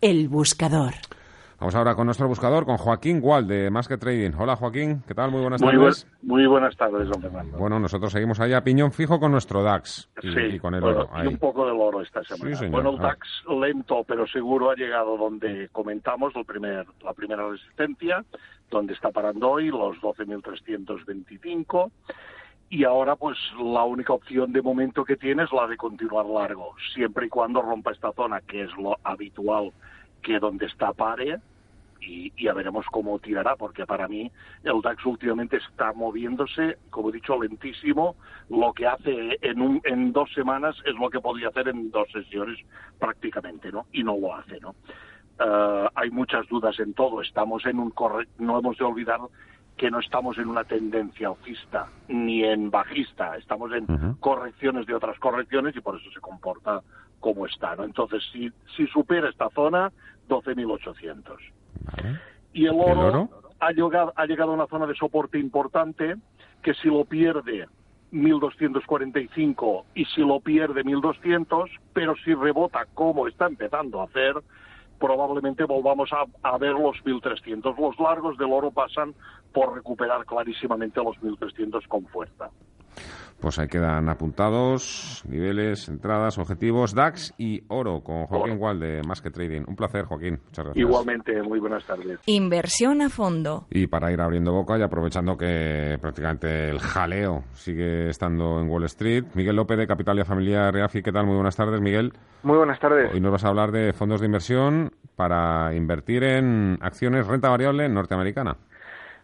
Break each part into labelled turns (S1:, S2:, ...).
S1: El buscador.
S2: Vamos ahora con nuestro buscador, con Joaquín Gual de Más que Trading. Hola Joaquín, ¿qué tal? Muy buenas
S3: muy
S2: tardes.
S3: muy buenas tardes, don Fernando.
S2: Bueno, nosotros seguimos allá a piñón fijo con nuestro DAX y,
S3: sí,
S2: y con el
S3: bueno,
S2: oro.
S3: Y
S2: ahí.
S3: un poco del oro esta semana.
S2: Sí, señor.
S3: bueno, el
S2: Ah.
S3: DAX lento pero seguro ha llegado donde comentamos el primer, la primera resistencia, donde está parando hoy, los 12.325. Y ahora, pues, la única opción de momento que tiene es la de continuar largo, siempre y cuando rompa esta zona, que es lo habitual que donde está pare, y, y ya veremos cómo tirará, porque para mí el DAX últimamente está moviéndose, como he dicho, lentísimo. Lo que hace en, un, en dos semanas es lo que podía hacer en dos sesiones prácticamente, ¿no? Y no lo hace, ¿no? Eh, hay muchas dudas en todo. Estamos en un corre no hemos de olvidar que no estamos en una tendencia alcista ni en bajista, estamos en correcciones de otras correcciones y por eso se comporta como está, ¿no? Entonces, si, si supera esta zona, 12.800
S2: Vale.
S3: y el
S2: ¿Y el
S3: oro,
S2: oro?
S3: Ha, llegado, ha llegado a una zona de soporte importante que si lo pierde 1245 y si lo pierde 1200, pero si rebota como está empezando a hacer, probablemente volvamos a, a ver los 1300. Los largos del oro pasan por recuperar clarísimamente los 1300 con fuerza.
S2: Pues ahí quedan apuntados, niveles, entradas, objetivos, DAX y oro con Joaquín. Gual de Más que Trading. Un placer, Joaquín. Muchas gracias.
S3: Igualmente, muy buenas tardes.
S1: Inversión a fondo.
S2: Y para ir abriendo boca y aprovechando que prácticamente el jaleo sigue estando en Wall Street, Miguel López de Capitalia Familiar Reafi, ¿qué tal? Muy buenas tardes, Miguel.
S4: Muy buenas tardes.
S2: Hoy nos vas a hablar de fondos de inversión para invertir en acciones renta variable norteamericana.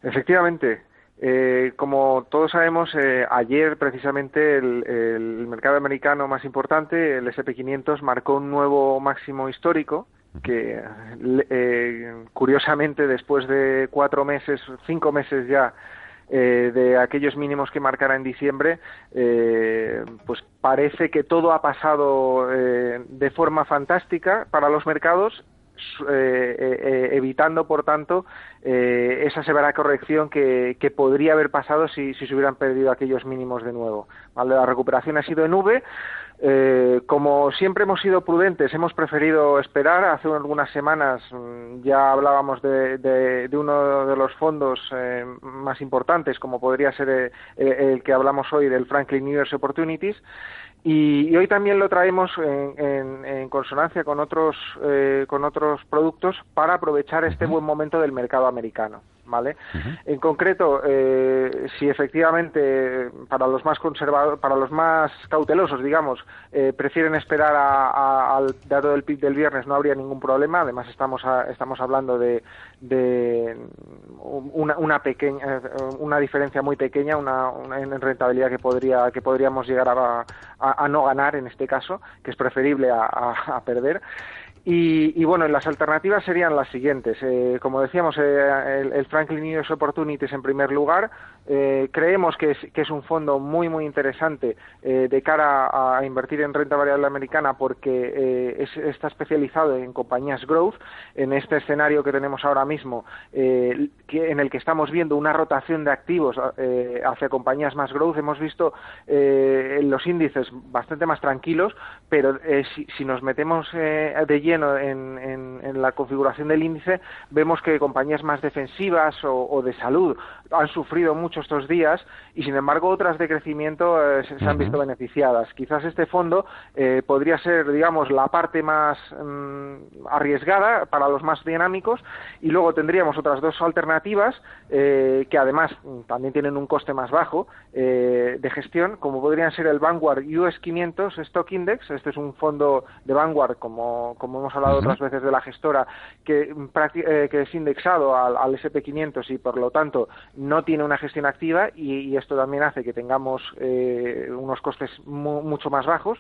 S4: Efectivamente, eh, como todos sabemos, eh, ayer precisamente el, mercado americano más importante, el SP500, marcó un nuevo máximo histórico que, eh, curiosamente, después de cuatro meses, cinco meses ya eh, de aquellos mínimos que marcara en diciembre, eh, pues parece que todo ha pasado de forma fantástica para los mercados eh, eh, eh, evitando, por tanto, eh, esa severa corrección que, podría haber pasado si, si se hubieran perdido aquellos mínimos de nuevo. La recuperación ha sido en V. Como siempre hemos sido prudentes, hemos preferido esperar. Hace algunas semanas mm, ya hablábamos de, uno de los fondos más importantes, como podría ser el, el que hablamos hoy, del Franklin Universe Opportunities. Y, y hoy también lo traemos en, en- en consonancia con otros, eh, con otros productos para aprovechar este buen momento del mercado americano. ¿Vale? En concreto, eh, si efectivamente para los más conservadores, para los más cautelosos, digamos, eh, prefieren esperar a- a- al dato del PIB del viernes, no habría ningún problema. Además, estamos a- estamos hablando de, de una, una pequeña, eh, una diferencia muy pequeña, una, una en rentabilidad que podría que podríamos llegar a, no ganar en este caso, que es preferible a perder. Y, y, bueno, las alternativas serían las siguientes. Eh, como decíamos, eh, el, el Franklin Universe Opportunities en primer lugar. Eh, creemos que es, que es un fondo muy, muy interesante eh, de cara a, invertir en renta variable americana porque eh, es- está especializado en compañías growth. En este escenario que tenemos ahora mismo, en el que estamos viendo una rotación de activos hacia compañías más growth, hemos visto los índices bastante más tranquilos, pero si, si nos metemos de lleno en, en- en la configuración del índice, vemos que compañías más defensivas o, o de salud han sufrido mucho estos días y, sin embargo, otras de crecimiento eh, se, se han visto beneficiadas. Quizás este fondo eh, podría ser, digamos, la parte más mm, arriesgada para los más dinámicos y luego tendríamos otras dos alternativas eh, que además mm, también tienen un coste más bajo eh, de gestión, como podrían ser el Vanguard US 500 Stock Index. Este es un fondo de Vanguard, como, como hemos hablado otras veces de la gestora, que, eh, que es indexado al, al SP500 y por lo tanto no tiene una gestión activa y, y esto también hace que tengamos eh, unos costes mu- mucho más bajos.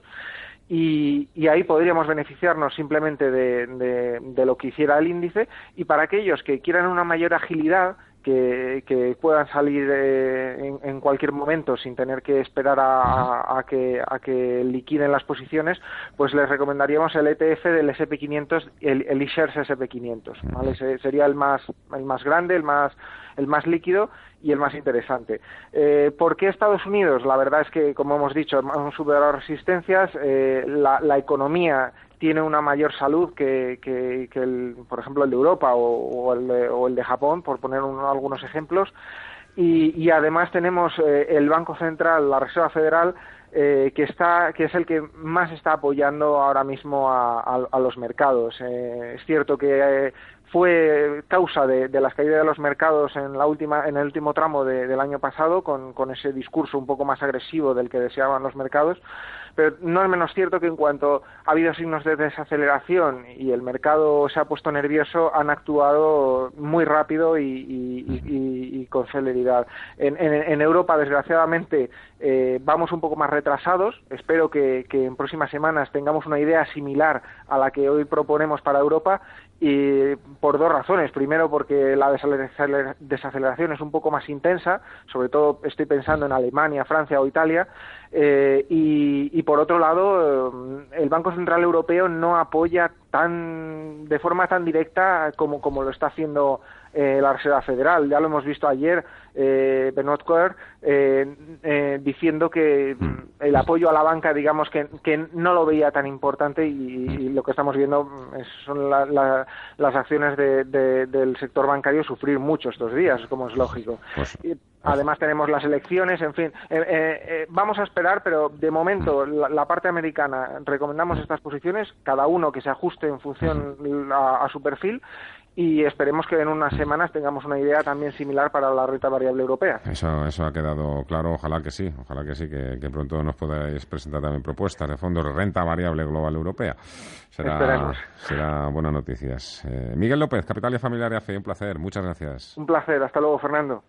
S4: y, ahí podríamos beneficiarnos simplemente de, lo que hiciera el índice y para aquellos que quieran una mayor agilidad que, puedan salir eh, en, cualquier momento sin tener que esperar a, que, a que liquiden las posiciones, pues les recomendaríamos el ETF del SP500, el, el eShares SP500. ¿vale? sería el más, el más grande, el más, el más líquido y el más interesante. Eh, ¿Por qué Estados Unidos? La verdad es que, como hemos dicho, hemos superado resistencias, eh, la, economía tiene una mayor salud que, que, el, por ejemplo, el de Europa o, el, de, o el, de, Japón, por poner algunos ejemplos. Y, además tenemos eh, el Banco Central, la Reserva Federal, eh, que está que es el que más está apoyando ahora mismo a, los mercados. Eh, es cierto que fue causa de, las caídas de los mercados en la última en el último tramo del año pasado con ese discurso un poco más agresivo del que deseaban los mercados pero no es menos cierto que en cuanto ha habido signos de desaceleración y el mercado se ha puesto nervioso, han actuado muy rápido y, con celeridad. En, Europa, desgraciadamente, eh, vamos un poco más retrasados. Espero que, en próximas semanas tengamos una idea similar a la que hoy proponemos para Europa y por dos razones. Primero, porque la desaceleración es un poco más intensa, sobre todo estoy pensando en Alemania, Francia o Italia, eh, y, por otro lado, eh, el Banco Central Europeo no apoya tan de forma tan directa como, como lo está haciendo eh, la Reserva Federal. Ya lo hemos visto ayer, eh, Benoit eh, eh, diciendo que mm. el apoyo a la banca, digamos, que, que no lo veía tan importante y, lo que estamos viendo son las acciones del sector bancario sufrir mucho estos días, como es lógico. Además tenemos las elecciones, en fin, vamos a esperar, pero de momento la, parte americana recomendamos estas posiciones, cada uno que se ajuste en función a su perfil y esperemos que en unas semanas tengamos una idea también similar para la renta variable europea.
S2: Eso, eso ha quedado claro, ojalá que sí, ojalá que sí, que, pronto nos podáis presentar también propuestas de fondos de renta variable global europea. Será, será buenas noticias. Eh, Miguel López, Capital y Familiar AFE, un placer, muchas gracias.
S4: Un placer, hasta luego Fernando.